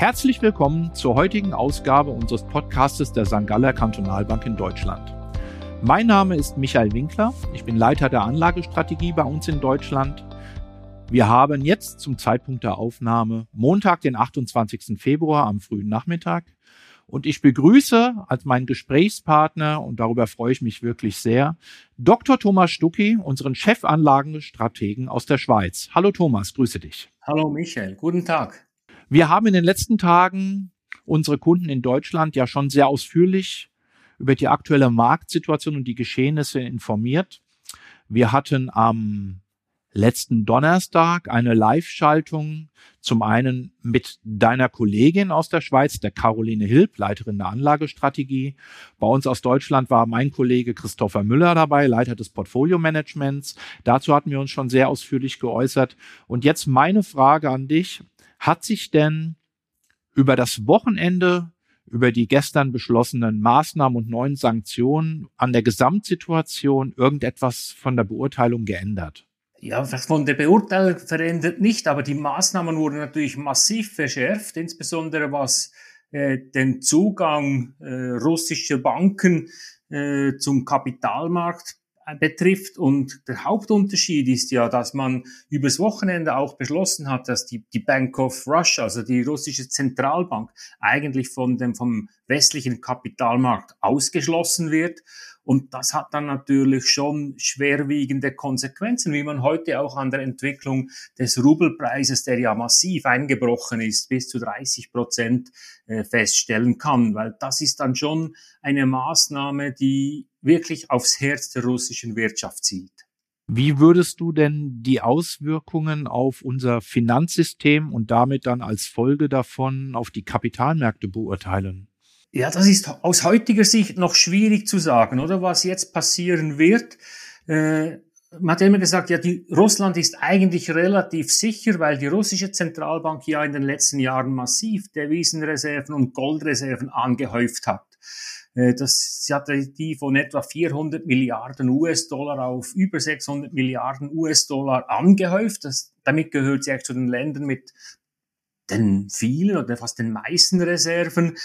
Herzlich willkommen zur heutigen Ausgabe unseres Podcastes der St. Galler Kantonalbank in Deutschland. Mein Name ist Michael Winkler. Ich bin Leiter der Anlagestrategie bei uns in Deutschland. Wir haben jetzt zum Zeitpunkt der Aufnahme Montag, den 28. Februar am frühen Nachmittag. Und ich begrüße als meinen Gesprächspartner, und darüber freue ich mich wirklich sehr, Dr. Thomas Stucki, unseren Chefanlagenstrategen aus der Schweiz. Hallo Thomas, grüße dich. Hallo Michael, guten Tag. Wir haben in den letzten Tagen unsere Kunden in Deutschland ja schon sehr ausführlich über die aktuelle Marktsituation und die Geschehnisse informiert. Wir hatten am letzten Donnerstag eine Live-Schaltung zum einen mit deiner Kollegin aus der Schweiz, der Caroline Hilb, Leiterin der Anlagestrategie. Bei uns aus Deutschland war mein Kollege Christopher Müller dabei, Leiter des Portfolio-Managements. Dazu hatten wir uns schon sehr ausführlich geäußert. Und jetzt meine Frage an dich. Hat sich denn über das Wochenende über die gestern beschlossenen Maßnahmen und neuen Sanktionen an der Gesamtsituation irgendetwas von der Beurteilung geändert? Ja, von der Beurteilung verändert nicht, aber die Maßnahmen wurden natürlich massiv verschärft, insbesondere was äh, den Zugang äh, russischer Banken äh, zum Kapitalmarkt betrifft. Und der Hauptunterschied ist ja, dass man übers Wochenende auch beschlossen hat, dass die, die Bank of Russia, also die russische Zentralbank, eigentlich von dem, vom westlichen Kapitalmarkt ausgeschlossen wird und das hat dann natürlich schon schwerwiegende Konsequenzen, wie man heute auch an der Entwicklung des Rubelpreises, der ja massiv eingebrochen ist, bis zu 30 Prozent äh, feststellen kann, weil das ist dann schon eine Maßnahme, die wirklich aufs Herz der russischen Wirtschaft zielt. Wie würdest du denn die Auswirkungen auf unser Finanzsystem und damit dann als Folge davon auf die Kapitalmärkte beurteilen? Ja, das ist aus heutiger Sicht noch schwierig zu sagen, oder was jetzt passieren wird. Äh, man hat immer gesagt, ja, die, Russland ist eigentlich relativ sicher, weil die russische Zentralbank ja in den letzten Jahren massiv Devisenreserven und Goldreserven angehäuft hat. Äh, das, sie hatte die von etwa 400 Milliarden US-Dollar auf über 600 Milliarden US-Dollar angehäuft. Das, damit gehört sie eigentlich zu den Ländern mit den vielen oder fast den meisten Reserven.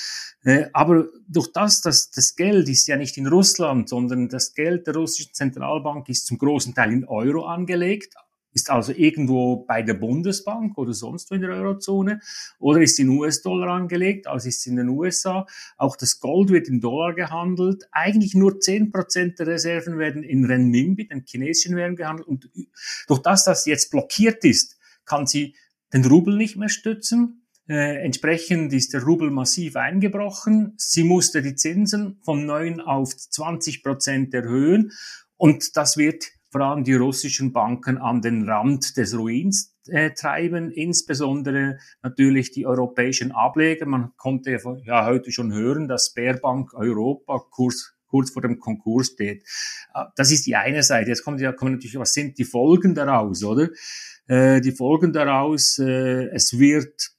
Äh, aber durch das, dass das Geld ist ja nicht in Russland, sondern das Geld der russischen Zentralbank ist zum großen Teil in Euro angelegt, ist also irgendwo bei der Bundesbank oder sonst wo in der Eurozone oder ist in US-Dollar angelegt, also ist es in den USA. Auch das Gold wird in Dollar gehandelt. Eigentlich nur zehn Prozent der Reserven werden in Renminbi, den chinesischen Währung gehandelt. Und durch das, dass jetzt blockiert ist, kann sie den Rubel nicht mehr stützen. Äh, entsprechend ist der Rubel massiv eingebrochen. Sie musste die Zinsen von 9 auf 20 Prozent erhöhen. Und das wird vor allem die russischen Banken an den Rand des Ruins äh, treiben, insbesondere natürlich die europäischen Ableger. Man konnte ja heute schon hören, dass Sperrbank Europa Kurs kurz vor dem Konkurs steht. Äh, das ist die eine Seite. Jetzt kommt ja kommen natürlich, was sind die Folgen daraus, oder? Äh, die Folgen daraus, äh, es wird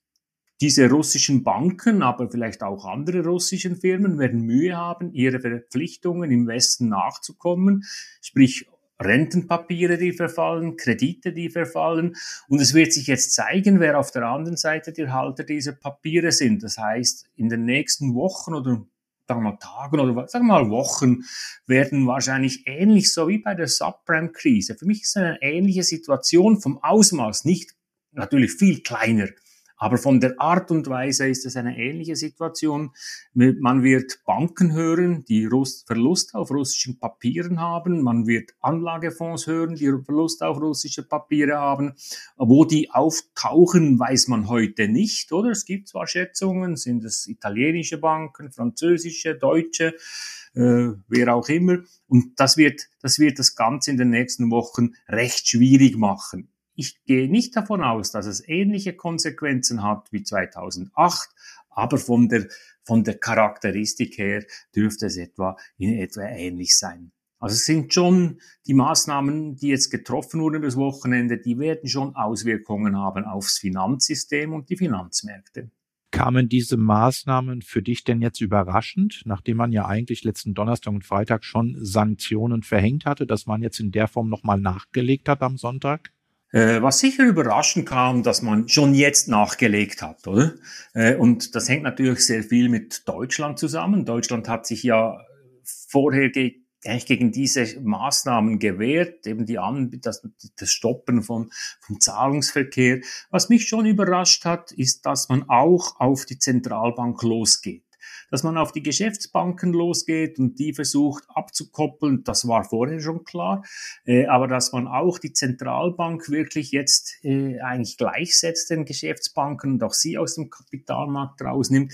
diese russischen Banken, aber vielleicht auch andere russischen Firmen werden Mühe haben, ihre Verpflichtungen im Westen nachzukommen, sprich Rentenpapiere, die verfallen, Kredite, die verfallen. Und es wird sich jetzt zeigen, wer auf der anderen Seite die Halter dieser Papiere sind. Das heißt, in den nächsten Wochen oder sagen wir mal Tagen oder sagen wir mal Wochen werden wahrscheinlich ähnlich so wie bei der Subprime-Krise. Für mich ist es eine ähnliche Situation vom Ausmaß, nicht natürlich viel kleiner, aber von der Art und Weise ist es eine ähnliche Situation. Man wird Banken hören, die Verlust auf russischen Papieren haben. Man wird Anlagefonds hören, die Verlust auf russische Papiere haben. Wo die auftauchen, weiß man heute nicht, oder? Es gibt zwar Schätzungen, sind es italienische Banken, französische, deutsche, äh, wer auch immer. Und das wird, das wird das Ganze in den nächsten Wochen recht schwierig machen. Ich gehe nicht davon aus, dass es ähnliche Konsequenzen hat wie 2008, aber von der, von der Charakteristik her dürfte es etwa in etwa ähnlich sein. Also es sind schon die Maßnahmen, die jetzt getroffen wurden übers Wochenende, die werden schon Auswirkungen haben aufs Finanzsystem und die Finanzmärkte. Kamen diese Maßnahmen für dich denn jetzt überraschend, nachdem man ja eigentlich letzten Donnerstag und Freitag schon Sanktionen verhängt hatte, dass man jetzt in der Form nochmal nachgelegt hat am Sonntag? Äh, was sicher überraschend kam, dass man schon jetzt nachgelegt hat, oder? Äh, und das hängt natürlich sehr viel mit Deutschland zusammen. Deutschland hat sich ja vorher ge eigentlich gegen diese Maßnahmen gewehrt, eben die An das, das Stoppen von, vom Zahlungsverkehr. Was mich schon überrascht hat, ist, dass man auch auf die Zentralbank losgeht dass man auf die Geschäftsbanken losgeht und die versucht abzukoppeln, das war vorher schon klar. Äh, aber dass man auch die Zentralbank wirklich jetzt äh, eigentlich gleichsetzt den Geschäftsbanken und auch sie aus dem Kapitalmarkt rausnimmt,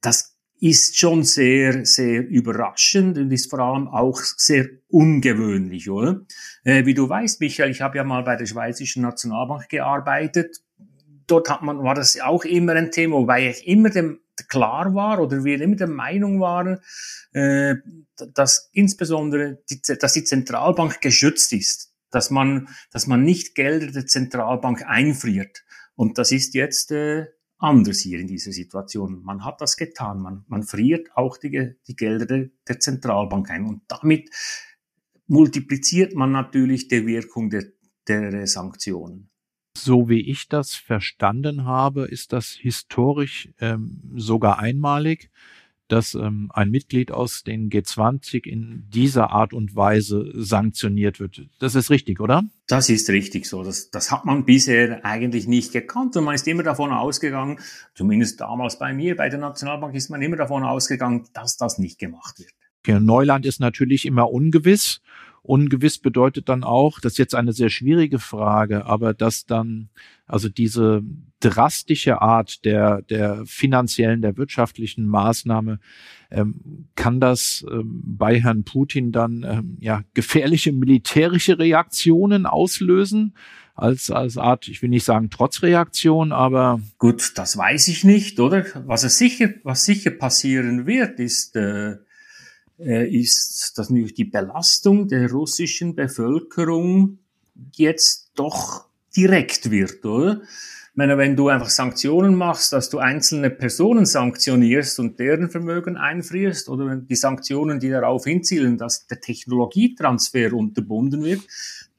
das ist schon sehr, sehr überraschend und ist vor allem auch sehr ungewöhnlich, oder? Äh, wie du weißt, Michael, ich habe ja mal bei der Schweizerischen Nationalbank gearbeitet. Dort hat man, war das auch immer ein Thema, wobei ich immer dem klar war oder wir immer der Meinung waren, äh, dass insbesondere die, dass die Zentralbank geschützt ist, dass man, dass man nicht Gelder der Zentralbank einfriert. Und das ist jetzt äh, anders hier in dieser Situation. Man hat das getan. Man, man friert auch die, die Gelder der, der Zentralbank ein. Und damit multipliziert man natürlich die Wirkung der, der Sanktionen. So wie ich das verstanden habe, ist das historisch ähm, sogar einmalig, dass ähm, ein Mitglied aus den G20 in dieser Art und Weise sanktioniert wird. Das ist richtig, oder? Das ist richtig so. Das, das hat man bisher eigentlich nicht gekannt und man ist immer davon ausgegangen, zumindest damals bei mir, bei der Nationalbank ist man immer davon ausgegangen, dass das nicht gemacht wird. Okay, Neuland ist natürlich immer ungewiss Ungewiss bedeutet dann auch, das ist jetzt eine sehr schwierige Frage, aber dass dann also diese drastische Art der, der finanziellen, der wirtschaftlichen Maßnahme, ähm, kann das ähm, bei Herrn Putin dann ähm, ja gefährliche militärische Reaktionen auslösen? Als, als Art, ich will nicht sagen Trotzreaktion, aber. Gut, das weiß ich nicht, oder? Was es sicher, was sicher passieren wird, ist, äh, ist, dass natürlich die Belastung der russischen Bevölkerung jetzt doch direkt wird, oder? Ich meine, wenn du einfach Sanktionen machst, dass du einzelne Personen sanktionierst und deren Vermögen einfrierst, oder wenn die Sanktionen, die darauf hinzielen, dass der Technologietransfer unterbunden wird,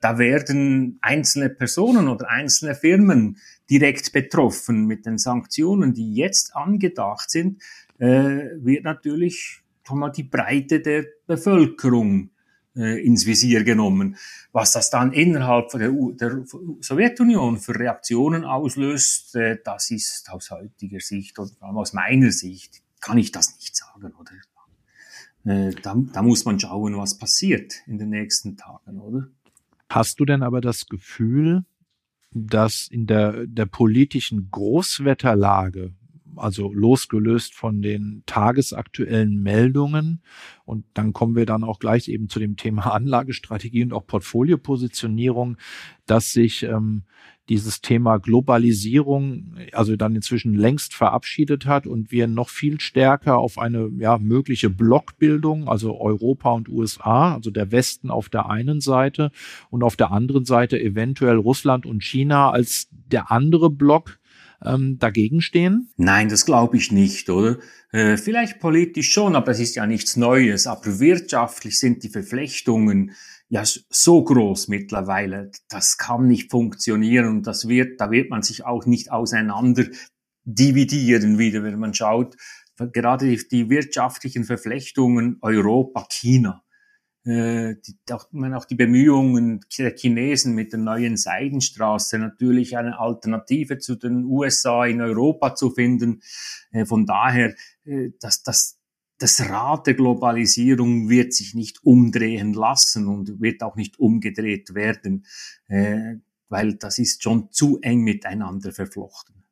da werden einzelne Personen oder einzelne Firmen direkt betroffen mit den Sanktionen, die jetzt angedacht sind, äh, wird natürlich mal die Breite der Bevölkerung äh, ins Visier genommen. Was das dann innerhalb der, der Sowjetunion für Reaktionen auslöst, äh, das ist aus heutiger Sicht oder vor allem aus meiner Sicht, kann ich das nicht sagen, oder? Äh, da, da muss man schauen, was passiert in den nächsten Tagen, oder? Hast du denn aber das Gefühl, dass in der, der politischen Großwetterlage also losgelöst von den tagesaktuellen Meldungen. Und dann kommen wir dann auch gleich eben zu dem Thema Anlagestrategie und auch Portfoliopositionierung, dass sich ähm, dieses Thema Globalisierung also dann inzwischen längst verabschiedet hat und wir noch viel stärker auf eine ja, mögliche Blockbildung, also Europa und USA, also der Westen auf der einen Seite und auf der anderen Seite eventuell Russland und China als der andere Block ähm, dagegen stehen? Nein, das glaube ich nicht, oder? Äh, vielleicht politisch schon, aber es ist ja nichts Neues. Aber wirtschaftlich sind die Verflechtungen ja so groß mittlerweile. Das kann nicht funktionieren und das wird, da wird man sich auch nicht auseinander dividieren wieder, wenn man schaut. Gerade die, wirtschaftlichen Verflechtungen Europa, China die, auch, meine, auch die Bemühungen der Chinesen mit der neuen Seidenstraße natürlich eine Alternative zu den USA in Europa zu finden. Äh, von daher, äh, dass das das Rad der Globalisierung wird sich nicht umdrehen lassen und wird auch nicht umgedreht werden, äh, weil das ist schon zu eng miteinander verflochten.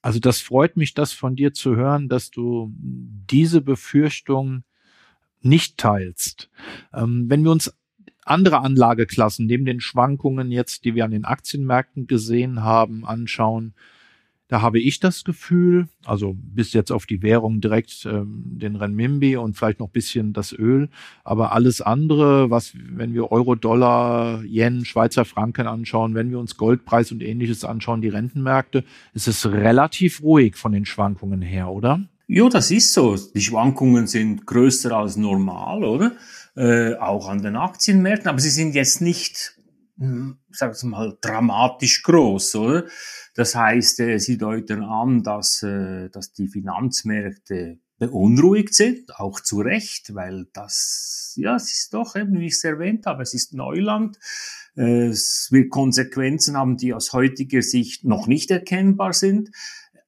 Also das freut mich, das von dir zu hören, dass du diese Befürchtung nicht teilst. Ähm, wenn wir uns andere Anlageklassen neben den Schwankungen jetzt, die wir an den Aktienmärkten gesehen haben, anschauen, da habe ich das Gefühl, also bis jetzt auf die Währung direkt ähm, den Renminbi und vielleicht noch bisschen das Öl, aber alles andere, was, wenn wir Euro, Dollar, Yen, Schweizer Franken anschauen, wenn wir uns Goldpreis und ähnliches anschauen, die Rentenmärkte, ist es relativ ruhig von den Schwankungen her, oder? Ja, das ist so. Die Schwankungen sind größer als normal, oder? Äh, auch an den Aktienmärkten, aber sie sind jetzt nicht hm, sagen wir mal, dramatisch groß, oder? Das heißt, äh, sie deuten an, dass, äh, dass die Finanzmärkte beunruhigt sind, auch zu Recht, weil das, ja, es ist doch eben, wie ich es erwähnt habe, es ist Neuland. Es wird Konsequenzen haben, die aus heutiger Sicht noch nicht erkennbar sind.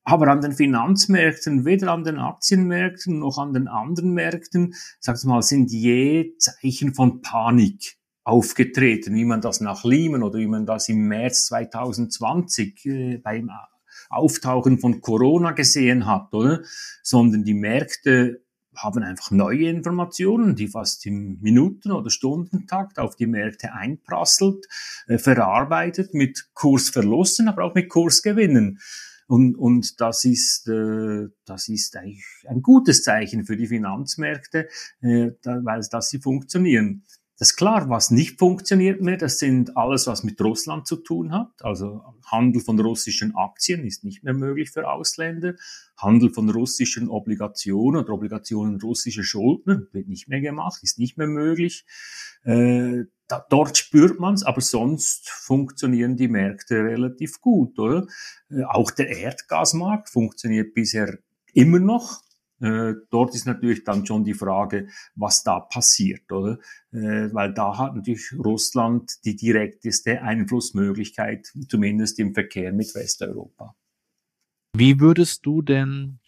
Aber an den Finanzmärkten, weder an den Aktienmärkten noch an den anderen Märkten, sag's mal, sind je Zeichen von Panik aufgetreten, wie man das nach Lehman oder wie man das im März 2020 äh, beim Auftauchen von Corona gesehen hat, oder? Sondern die Märkte haben einfach neue Informationen, die fast im Minuten- oder Stundentakt auf die Märkte einprasselt, äh, verarbeitet mit Kursverlusten, aber auch mit Kursgewinnen. Und, und das ist, äh, das ist eigentlich ein gutes Zeichen für die Finanzmärkte, äh, da, weil dass sie funktionieren. Das ist klar, was nicht funktioniert mehr, das sind alles, was mit Russland zu tun hat. Also Handel von russischen Aktien ist nicht mehr möglich für Ausländer. Handel von russischen Obligationen oder Obligationen russischer Schuldner wird nicht mehr gemacht, ist nicht mehr möglich. Äh, da, dort spürt man es, aber sonst funktionieren die Märkte relativ gut, oder? Äh, auch der Erdgasmarkt funktioniert bisher immer noch. Äh, dort ist natürlich dann schon die Frage, was da passiert, oder? Äh, weil da hat natürlich Russland die direkteste Einflussmöglichkeit, zumindest im Verkehr mit Westeuropa. Wie würdest du denn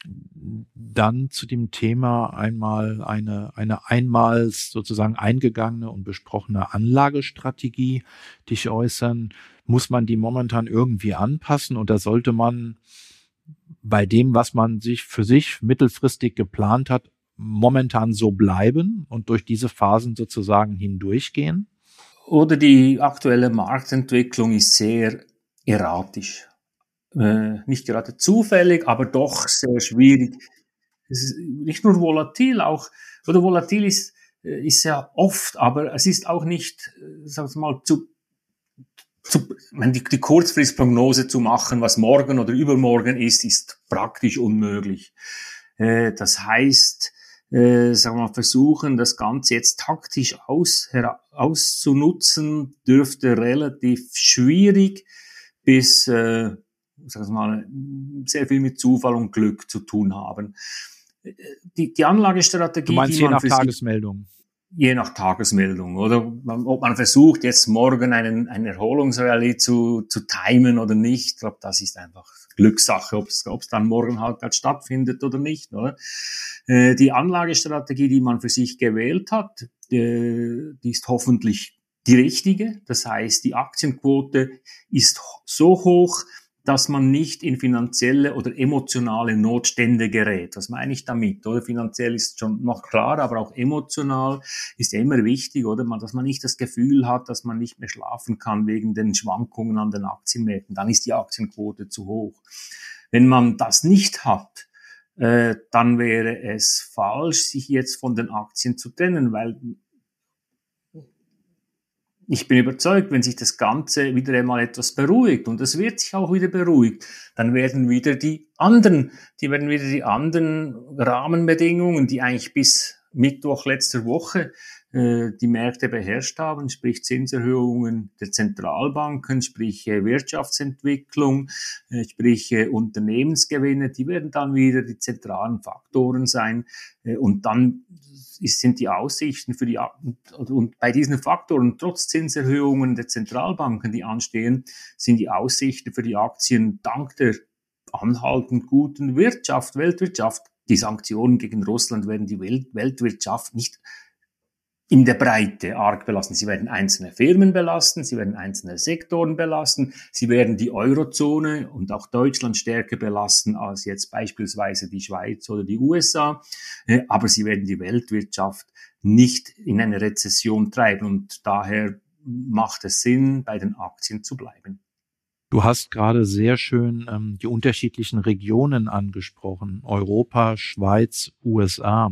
dann zu dem Thema einmal eine, eine einmal sozusagen eingegangene und besprochene Anlagestrategie dich äußern? Muss man die momentan irgendwie anpassen oder sollte man bei dem, was man sich für sich mittelfristig geplant hat, momentan so bleiben und durch diese Phasen sozusagen hindurchgehen? Oder die aktuelle Marktentwicklung ist sehr erratisch. Äh, nicht gerade zufällig, aber doch sehr schwierig. Es ist nicht nur volatil, auch, oder volatil ist, äh, ist ja oft, aber es ist auch nicht, äh, sagen wir mal, zu zu, die, die Kurzfristprognose zu machen, was morgen oder übermorgen ist, ist praktisch unmöglich. Äh, das heißt, äh, sagen wir mal, versuchen, das Ganze jetzt taktisch aus, auszunutzen, dürfte relativ schwierig bis, äh, sagen wir mal, sehr viel mit Zufall und Glück zu tun haben. Äh, die, die Anlagestrategie, du meinst je nach Tagesmeldung je nach Tagesmeldung, oder? Ob man versucht, jetzt morgen einen, einen Erholungsrallye zu, zu timen oder nicht, ich glaube, das ist einfach Glückssache, ob es dann morgen halt, halt stattfindet oder nicht, oder? Äh, die Anlagestrategie, die man für sich gewählt hat, die, die ist hoffentlich die richtige. Das heißt, die Aktienquote ist so hoch, dass man nicht in finanzielle oder emotionale Notstände gerät. Was meine ich damit? Oder finanziell ist schon noch klar, aber auch emotional ist ja immer wichtig, oder dass man nicht das Gefühl hat, dass man nicht mehr schlafen kann wegen den Schwankungen an den Aktienmärkten. Dann ist die Aktienquote zu hoch. Wenn man das nicht hat, äh, dann wäre es falsch, sich jetzt von den Aktien zu trennen, weil ich bin überzeugt, wenn sich das Ganze wieder einmal etwas beruhigt und es wird sich auch wieder beruhigt, dann werden wieder die anderen, die werden wieder die anderen Rahmenbedingungen, die eigentlich bis Mittwoch letzter Woche die Märkte beherrscht haben, sprich Zinserhöhungen der Zentralbanken, sprich äh, Wirtschaftsentwicklung, äh, sprich Unternehmensgewinne, die werden dann wieder die zentralen Faktoren sein. Und dann sind die Aussichten für die, und bei diesen Faktoren, trotz Zinserhöhungen der Zentralbanken, die anstehen, sind die Aussichten für die Aktien dank der anhaltend guten Wirtschaft, Weltwirtschaft, die Sanktionen gegen Russland werden die Welt, Weltwirtschaft nicht in der Breite arg belasten. Sie werden einzelne Firmen belasten, sie werden einzelne Sektoren belasten, sie werden die Eurozone und auch Deutschland stärker belasten als jetzt beispielsweise die Schweiz oder die USA, äh, aber sie werden die Weltwirtschaft nicht in eine Rezession treiben und daher macht es Sinn, bei den Aktien zu bleiben. Du hast gerade sehr schön ähm, die unterschiedlichen Regionen angesprochen, Europa, Schweiz, USA.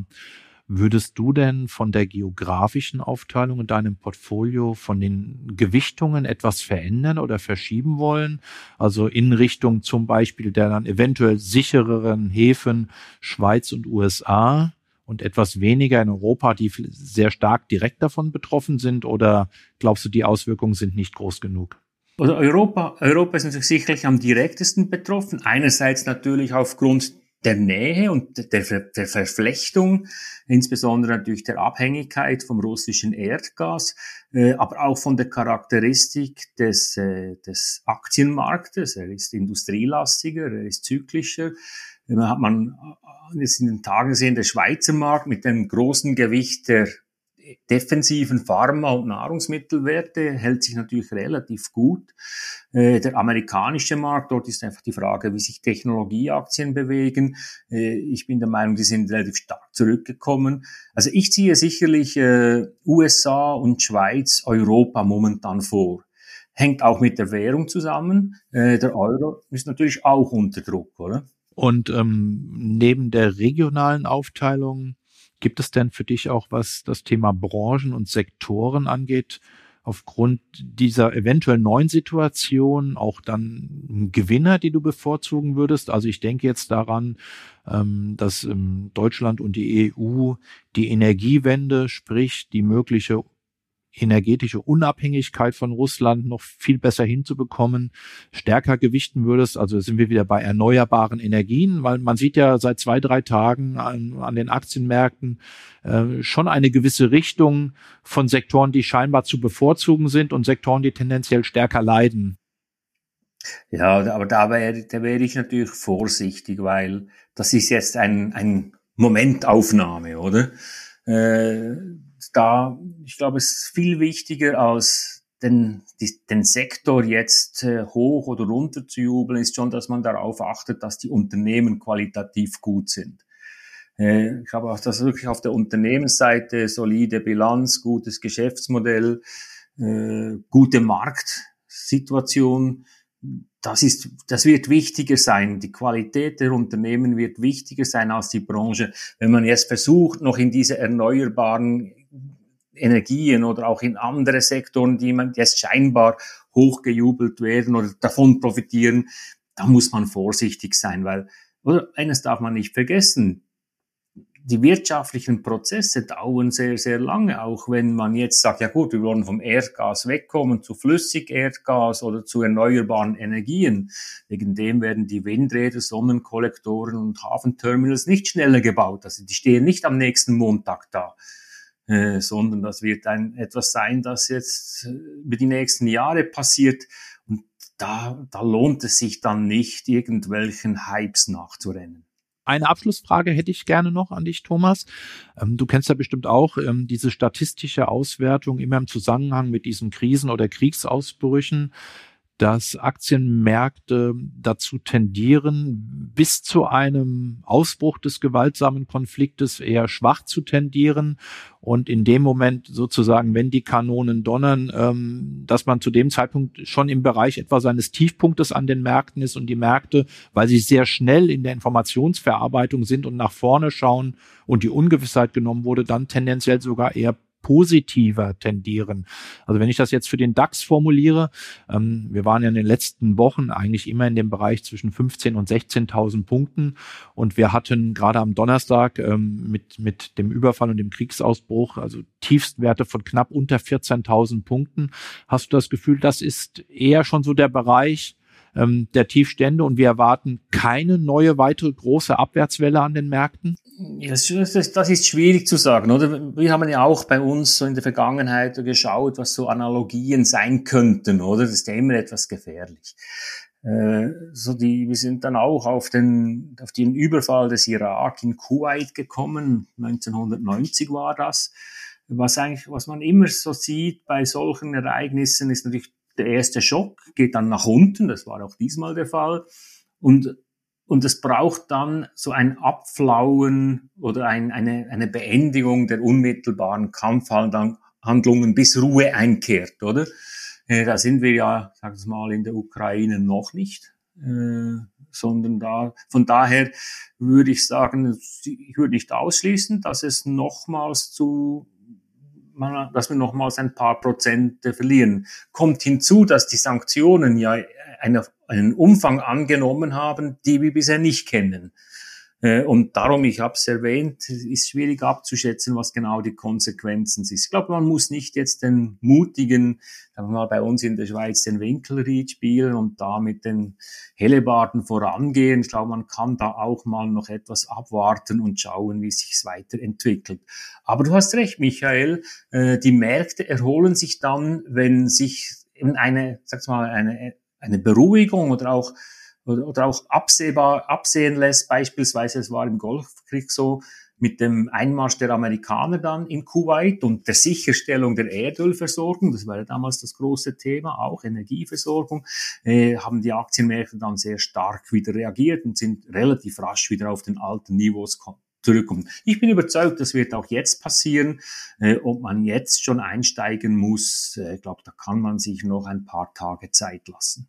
Würdest du denn von der geografischen Aufteilung in deinem Portfolio von den Gewichtungen etwas verändern oder verschieben wollen? Also in Richtung zum Beispiel der dann eventuell sichereren Häfen Schweiz und USA und etwas weniger in Europa, die sehr stark direkt davon betroffen sind? Oder glaubst du, die Auswirkungen sind nicht groß genug? Also Europa, Europa ist natürlich sicherlich am direktesten betroffen. Einerseits natürlich aufgrund der Nähe und der, der Verflechtung, insbesondere natürlich der Abhängigkeit vom russischen Erdgas, äh, aber auch von der Charakteristik des, äh, des Aktienmarktes. Er ist industrielastiger, er ist zyklischer. Da hat man jetzt in den Tagen gesehen, der Schweizer Markt mit dem großen Gewicht der defensiven Pharma- und Nahrungsmittelwerte hält sich natürlich relativ gut. Äh, der amerikanische Markt, dort ist einfach die Frage, wie sich Technologieaktien bewegen. Äh, ich bin der Meinung, die sind relativ stark zurückgekommen. Also ich ziehe sicherlich äh, USA und Schweiz, Europa momentan vor. Hängt auch mit der Währung zusammen. der Euro ist natürlich auch unter Druck, oder? Und ähm, neben der regionalen Aufteilung Gibt es denn für dich auch, was das Thema Branchen und Sektoren angeht, aufgrund dieser eventuell neuen Situation auch dann Gewinner, die du bevorzugen würdest? Also ich denke jetzt daran, ähm, dass ähm, Deutschland und die EU die Energiewende, sprich die mögliche energetische Unabhängigkeit von Russland noch viel besser hinzubekommen, stärker gewichten würdest. Also sind wir wieder bei erneuerbaren Energien, weil man sieht ja seit zwei, drei Tagen an, an den Aktienmärkten äh, schon eine gewisse Richtung von Sektoren, die scheinbar zu bevorzugen sind und Sektoren, die tendenziell stärker leiden. Ja, aber da wäre da wäre ich natürlich vorsichtig, weil das ist jetzt ein, ein Momentaufnahme, oder? Äh, da, ich glaube, es ist viel wichtiger als den, die, den Sektor jetzt äh, hoch oder runter zu jubeln, ist schon, dass man darauf achtet, dass die Unternehmen qualitativ gut sind. Äh, ich habe auch das wirklich auf der Unternehmensseite solide Bilanz, gutes Geschäftsmodell, äh, gute Marktsituation. Das ist, das wird wichtiger sein. Die Qualität der Unternehmen wird wichtiger sein als die Branche. Wenn man jetzt versucht, noch in diese erneuerbaren Energien oder auch in andere Sektoren, die man jetzt scheinbar hochgejubelt werden oder davon profitieren, da muss man vorsichtig sein, weil, oder eines darf man nicht vergessen, die wirtschaftlichen Prozesse dauern sehr, sehr lange, auch wenn man jetzt sagt, ja gut, wir wollen vom Erdgas wegkommen zu Flüssigerdgas oder zu erneuerbaren Energien. Wegen dem werden die Windräder, Sonnenkollektoren und Hafenterminals nicht schneller gebaut. Also die stehen nicht am nächsten Montag da. Äh, sondern das wird ein, etwas sein, das jetzt äh, über die nächsten Jahre passiert. Und da, da lohnt es sich dann nicht, irgendwelchen Hypes nachzurennen. Eine Abschlussfrage hätte ich gerne noch an dich, Thomas. Ähm, du kennst ja bestimmt auch ähm, diese statistische Auswertung immer im Zusammenhang mit diesen Krisen oder Kriegsausbrüchen dass Aktienmärkte dazu tendieren, bis zu einem Ausbruch des gewaltsamen Konfliktes eher schwach zu tendieren und in dem Moment sozusagen, wenn die Kanonen donnern, ähm, dass man zu dem Zeitpunkt schon im Bereich etwa seines Tiefpunktes an den Märkten ist und die Märkte, weil sie sehr schnell in der Informationsverarbeitung sind und nach vorne schauen und die Ungewissheit genommen wurde, dann tendenziell sogar eher positiver tendieren. Also wenn ich das jetzt für den DAX formuliere, ähm, wir waren ja in den letzten Wochen eigentlich immer in dem Bereich zwischen 15 und 16.000 Punkten und wir hatten gerade am Donnerstag ähm, mit, mit dem Überfall und dem Kriegsausbruch, also Tiefstwerte von knapp unter 14.000 Punkten. Hast du das Gefühl, das ist eher schon so der Bereich, ähm, der Tiefstände und wir erwarten keine neue weitere große Abwärtswelle an den Märkten? Das, das ist schwierig zu sagen, oder? Wir haben ja auch bei uns so in der Vergangenheit geschaut, was so Analogien sein könnten, oder? Das ist ja immer etwas gefährlich. Äh, so die, wir sind dann auch auf den, auf den Überfall des Irak in Kuwait gekommen. 1990 war das. Was eigentlich, was man immer so sieht bei solchen Ereignissen, ist natürlich der erste Schock geht dann nach unten, das war auch diesmal der Fall. Und, und es braucht dann so ein Abflauen oder ein, eine, eine Beendigung der unmittelbaren Kampfhandlungen, bis Ruhe einkehrt, oder? Äh, da sind wir ja, sag ich mal, in der Ukraine noch nicht. Äh, sondern da, von daher würde ich sagen, ich würde nicht ausschließen, dass es nochmals zu dass wir nochmals ein paar Prozente verlieren. Kommt hinzu, dass die Sanktionen ja eine, einen Umfang angenommen haben, die wir bisher nicht kennen. Äh, und darum, ich habe es erwähnt, ist schwierig abzuschätzen, was genau die Konsequenzen sind. Ich glaube, man muss nicht jetzt den mutigen, sagen wir mal bei uns in der Schweiz, den Winkelried spielen und da mit den Hellebarden vorangehen. Ich glaube, man kann da auch mal noch etwas abwarten und schauen, wie sich weiterentwickelt. Aber du hast recht, Michael, äh, die Märkte erholen sich dann, wenn sich eine, sag's mal, eine, eine Beruhigung oder auch oder, oder auch absehbar, absehen lässt. Beispielsweise, es war im Golfkrieg so, mit dem Einmarsch der Amerikaner dann in Kuwait und der Sicherstellung der Erdölversorgung, das war ja damals das große Thema, auch Energieversorgung, äh, haben die Aktienmärkte dann sehr stark wieder reagiert und sind relativ rasch wieder auf den alten Niveaus zurückkommen. Ich bin überzeugt, das wird auch jetzt passieren. Äh, ob man jetzt schon einsteigen muss, äh, ich glaube, da kann man sich noch ein paar Tage Zeit lassen.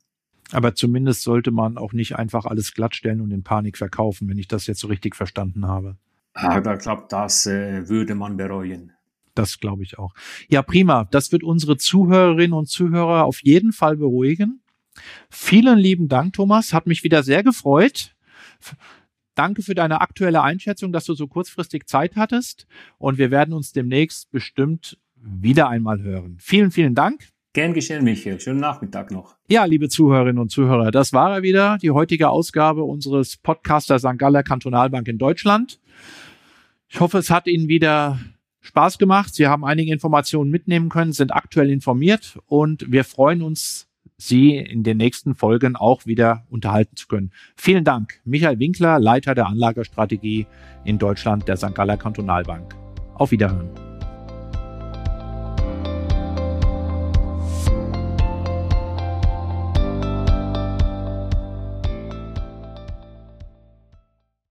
Aber zumindest sollte man auch nicht einfach alles glattstellen und in Panik verkaufen, wenn ich das jetzt so richtig verstanden habe. Aber ich glaube, das äh, würde man bereuen. Das glaube ich auch. Ja, prima. Das wird unsere Zuhörerinnen und Zuhörer auf jeden Fall beruhigen. Vielen lieben Dank, Thomas. Hat mich wieder sehr gefreut. Danke für deine aktuelle Einschätzung, dass du so kurzfristig Zeit hattest. Und wir werden uns demnächst bestimmt wieder einmal hören. Vielen, vielen Dank. Gern geschehen, Michael. Schönen Nachmittag noch. Ja, liebe Zuhörerinnen und Zuhörer, das war er wieder, die heutige Ausgabe unseres Podcaster St. Galler Kantonalbank in Deutschland. Ich hoffe, es hat Ihnen wieder Spaß gemacht. Sie haben einige Informationen mitnehmen können, sind aktuell informiert und wir freuen uns, Sie in den nächsten Folgen auch wieder unterhalten zu können. Vielen Dank. Michael Winkler, Leiter der Anlagestrategie in Deutschland der St. Galler Kantonalbank. Auf Wiederhören.